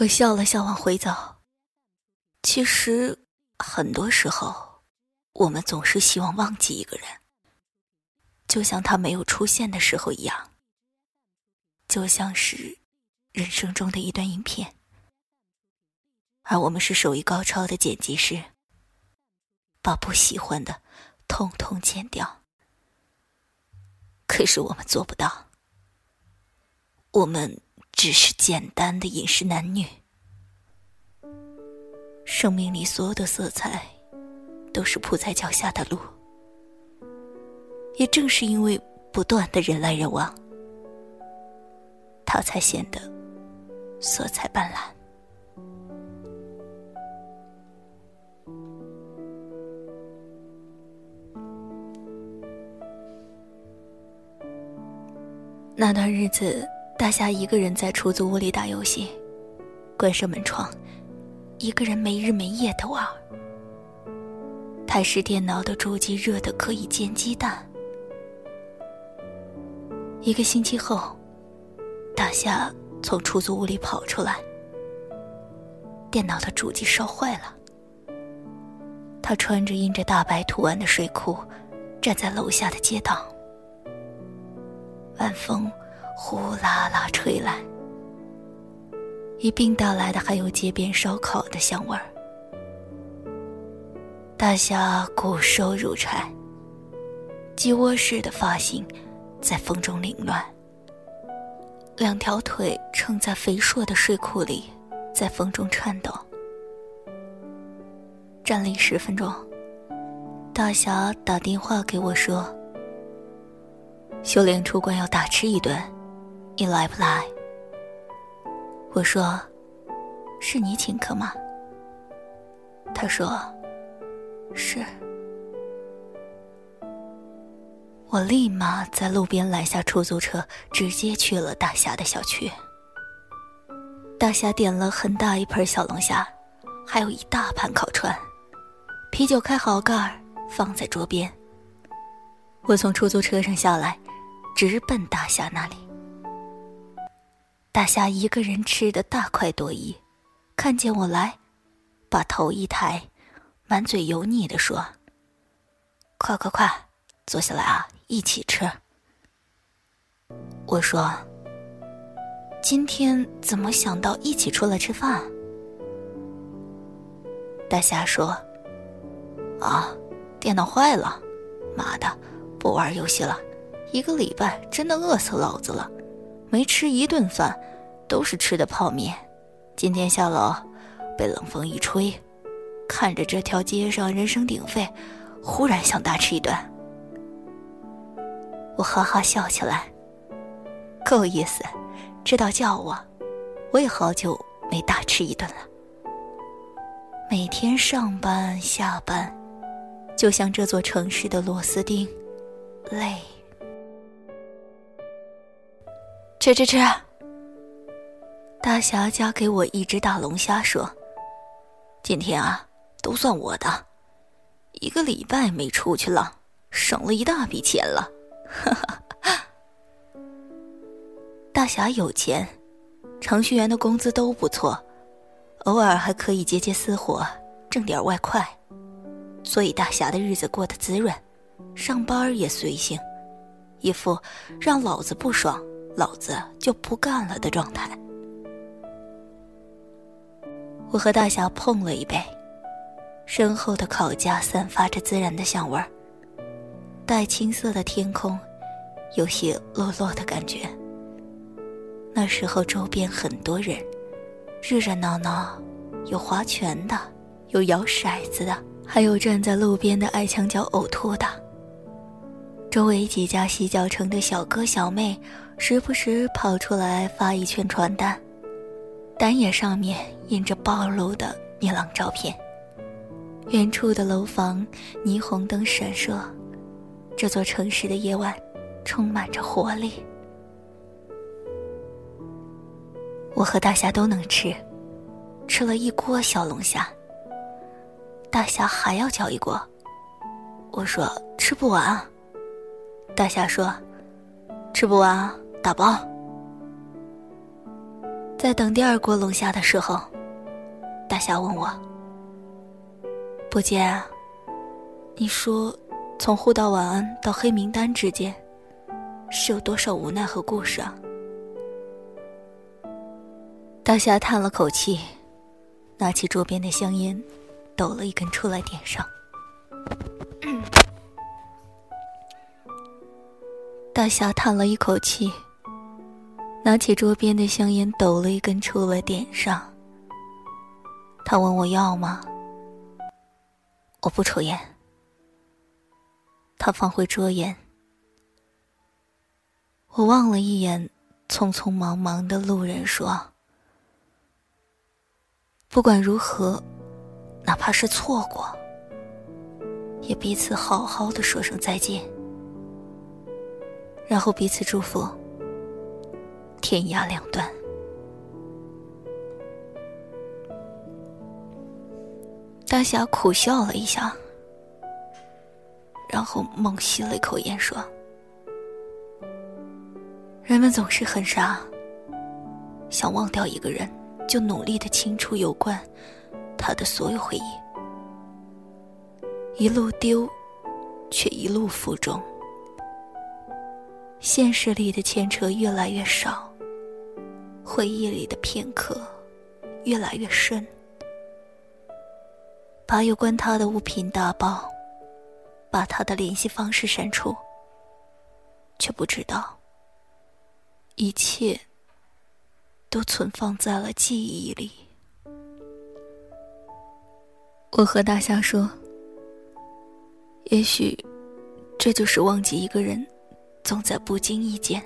我笑了笑，往回走。其实，很多时候，我们总是希望忘记一个人，就像他没有出现的时候一样，就像是人生中的一段影片，而我们是手艺高超的剪辑师，把不喜欢的通通剪掉。可是我们做不到，我们。只是简单的饮食男女，生命里所有的色彩，都是铺在脚下的路。也正是因为不断的人来人往，它才显得色彩斑斓。那段日子。大侠一个人在出租屋里打游戏，关上门窗，一个人没日没夜的玩。台式电脑的主机热得可以煎鸡蛋。一个星期后，大侠从出租屋里跑出来，电脑的主机烧坏了。他穿着印着大白图案的睡裤，站在楼下的街道，晚风。呼啦啦吹来，一并带来的还有街边烧烤的香味儿。大侠骨瘦如柴，鸡窝似的发型在风中凌乱，两条腿撑在肥硕的睡裤里，在风中颤抖。站立十分钟，大侠打电话给我说：“修炼出关要大吃一顿。”你来不来？我说：“是你请客吗？”他说：“是。”我立马在路边拦下出租车，直接去了大侠的小区。大侠点了很大一盆小龙虾，还有一大盘烤串，啤酒开好盖儿放在桌边。我从出租车上下来，直奔大侠那里。大侠一个人吃的大快朵颐，看见我来，把头一抬，满嘴油腻的说：“快快快，坐下来啊，一起吃。”我说：“今天怎么想到一起出来吃饭？”大侠说：“啊，电脑坏了，妈的，不玩游戏了，一个礼拜真的饿死老子了。”没吃一顿饭，都是吃的泡面。今天下楼，被冷风一吹，看着这条街上人声鼎沸，忽然想大吃一顿。我哈哈笑起来，够意思，知道叫我，我也好久没大吃一顿了。每天上班下班，就像这座城市的螺丝钉，累。吃吃吃！大侠夹给我一只大龙虾，说：“今天啊，都算我的。一个礼拜没出去了，省了一大笔钱了。”哈哈。大侠有钱，程序员的工资都不错，偶尔还可以接接私活，挣点外快，所以大侠的日子过得滋润，上班也随性，一副让老子不爽。老子就不干了的状态。我和大侠碰了一杯，身后的烤架散发着孜然的香味儿，带青色的天空，有些落落的感觉。那时候周边很多人，热热闹闹，有划拳的，有摇骰子的，还有站在路边的爱墙角呕吐的。周围几家洗脚城的小哥小妹。时不时跑出来发一圈传单，单页上面印着暴露的女郎照片。远处的楼房霓虹灯闪烁，这座城市的夜晚充满着活力。我和大侠都能吃，吃了一锅小龙虾。大侠还要叫一锅，我说吃不完。大侠说，吃不完。打包。在等第二锅龙虾的时候，大侠问我：“不见，你说从互道晚安到黑名单之间，是有多少无奈和故事啊？”大侠叹了口气，拿起桌边的香烟，抖了一根出来点上。大侠叹了一口气，拿起桌边的香烟，抖了一根出来点上。他问我要吗？我不抽烟。他放回桌沿。我望了一眼匆匆忙忙的路人，说。不管如何，哪怕是错过，也彼此好好的说声再见，然后彼此祝福，天涯两端。大侠苦笑了一下，然后猛吸了一口烟，说：“人们总是很傻，想忘掉一个人。”就努力的清除有关他的所有回忆，一路丢，却一路负重。现实里的牵扯越来越少，回忆里的片刻越来越深。把有关他的物品打包，把他的联系方式删除，却不知道一切。都存放在了记忆里。我和大侠说：“也许，这就是忘记一个人，总在不经意间。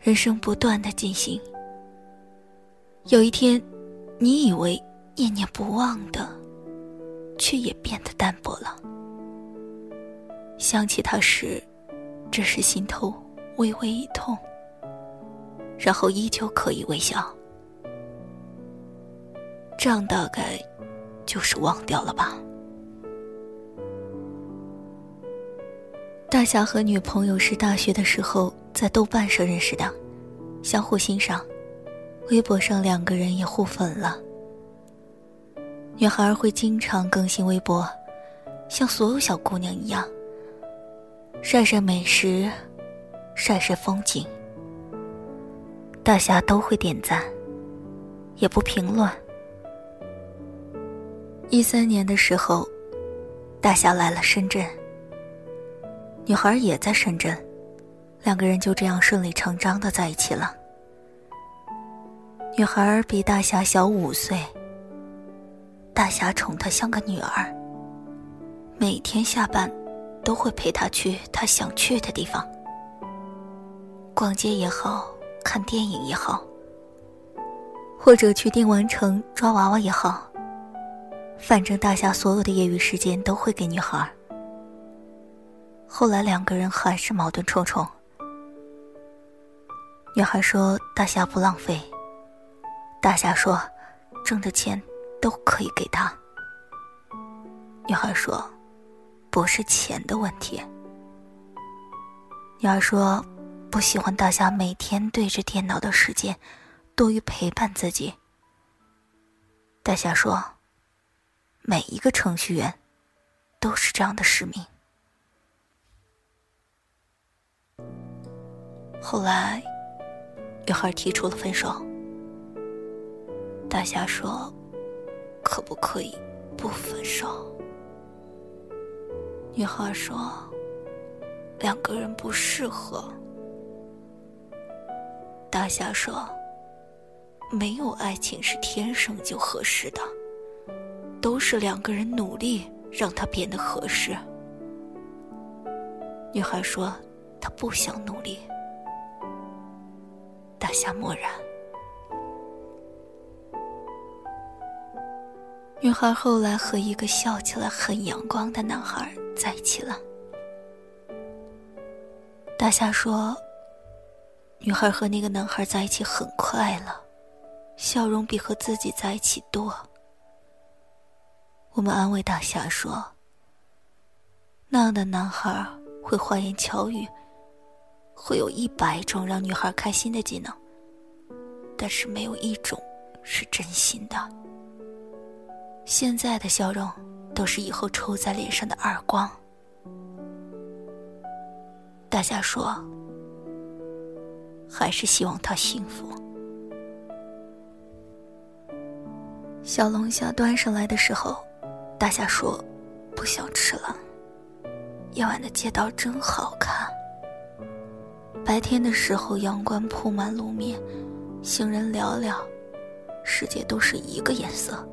人生不断的进行，有一天，你以为念念不忘的，却也变得淡薄了。想起他时，只是心头微微一痛。”然后依旧可以微笑，这样大概就是忘掉了吧。大侠和女朋友是大学的时候在豆瓣上认识的，相互欣赏，微博上两个人也互粉了。女孩会经常更新微博，像所有小姑娘一样，晒晒美食，晒晒风景。大侠都会点赞，也不评论。一三年的时候，大侠来了深圳，女孩也在深圳，两个人就这样顺理成章的在一起了。女孩比大侠小五岁，大侠宠她像个女儿，每天下班都会陪她去她想去的地方，逛街也好。看电影也好，或者去电玩城抓娃娃也好，反正大侠所有的业余时间都会给女孩。后来两个人还是矛盾重重。女孩说大侠不浪费，大侠说挣的钱都可以给他。女孩说不是钱的问题。女孩说。不喜欢大侠每天对着电脑的时间多于陪伴自己。大侠说：“每一个程序员都是这样的使命。”后来，女孩提出了分手。大侠说：“可不可以不分手？”女孩说：“两个人不适合。”大侠说：“没有爱情是天生就合适的，都是两个人努力让它变得合适。”女孩说：“她不想努力。”大侠默然。女孩后来和一个笑起来很阳光的男孩在一起了。大侠说。女孩和那个男孩在一起很快乐，笑容比和自己在一起多。我们安慰大侠说：“那样的男孩会花言巧语，会有一百种让女孩开心的技能。但是没有一种是真心的。现在的笑容，都是以后抽在脸上的耳光。大家说：“还是希望他幸福。”小龙虾端上来的时候，大侠说：“不想吃了。”夜晚的街道真好看。白天的时候，阳光铺满路面，行人寥寥，世界都是一个颜色。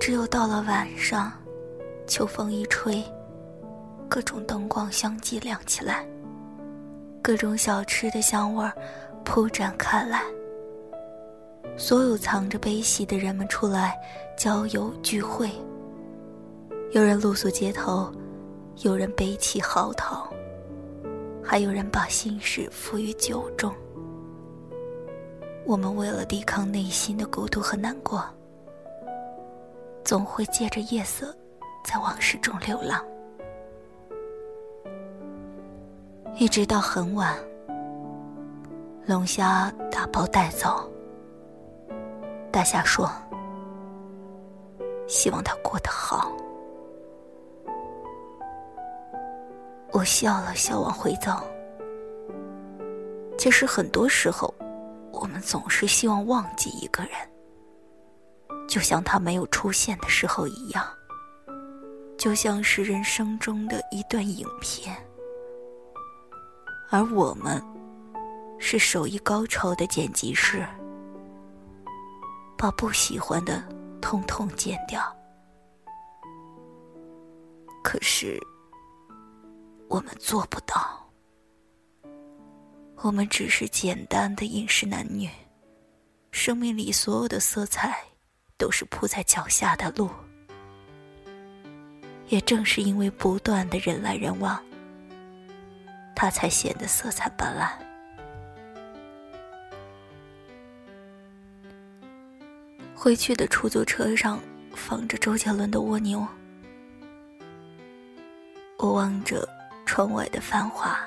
只有到了晚上，秋风一吹，各种灯光相继亮起来，各种小吃的香味儿铺展开来。所有藏着悲喜的人们出来郊游聚会。有人露宿街头，有人悲泣嚎啕，还有人把心事付于酒中。我们为了抵抗内心的孤独和难过，总会借着夜色，在往事中流浪，一直到很晚。龙虾打包带走。大侠说：“希望他过得好。”我笑了笑，往回走。其实很多时候，我们总是希望忘记一个人，就像他没有出现的时候一样，就像是人生中的一段影片。而我们，是手艺高超的剪辑师。把不喜欢的通通剪掉。可是，我们做不到。我们只是简单的饮食男女，生命里所有的色彩，都是铺在脚下的路。也正是因为不断的人来人往，它才显得色彩斑斓。回去的出租车上放着周杰伦的《蜗牛》，我望着窗外的繁华，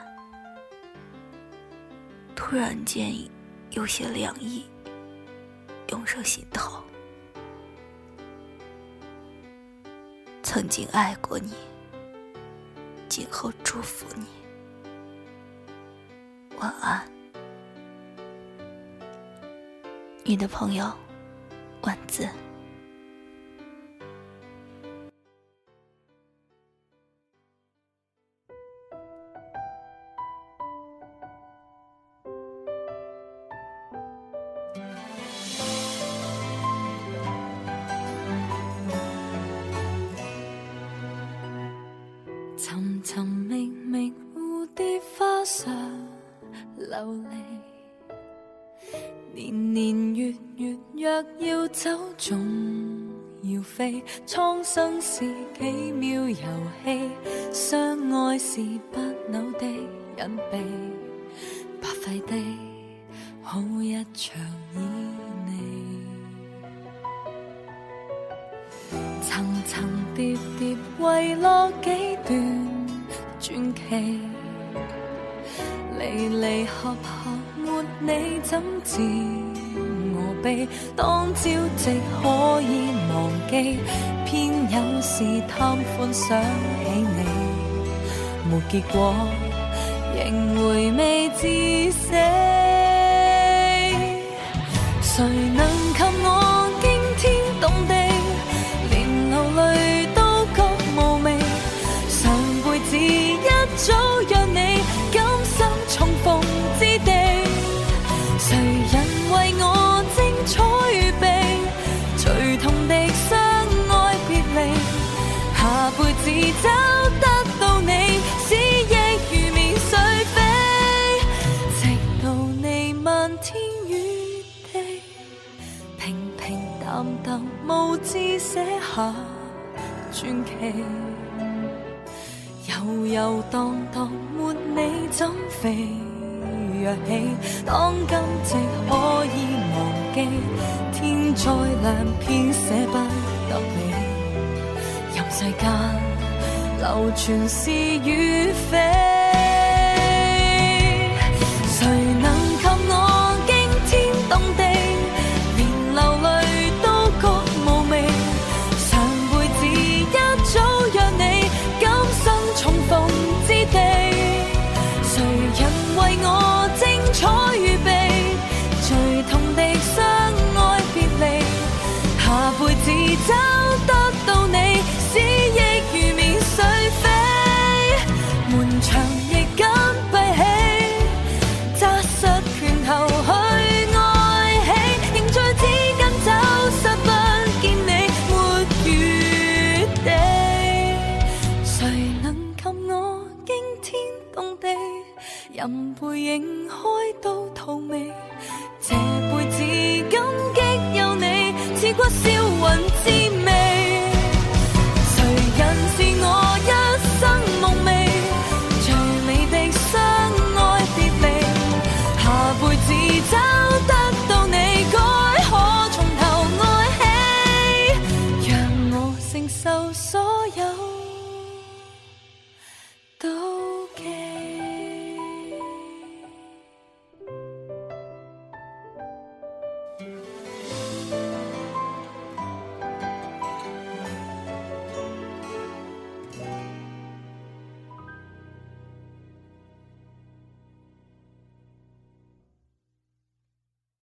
突然间有些凉意涌上心头。曾经爱过你，今后祝福你，晚安，你的朋友。文字。要飞。苍生是几秒游戏，相爱是不朽的隐秘，白费的好一场旖旎。层层叠叠，遗落几段传奇，离离合合。没你怎知当朝夕可以忘记，偏有时贪欢想起你，没结果，无字写下传奇，游游荡荡没你怎飞？若起，当今夕可以忘记，天再亮偏舍不得你，任世间流传是与非。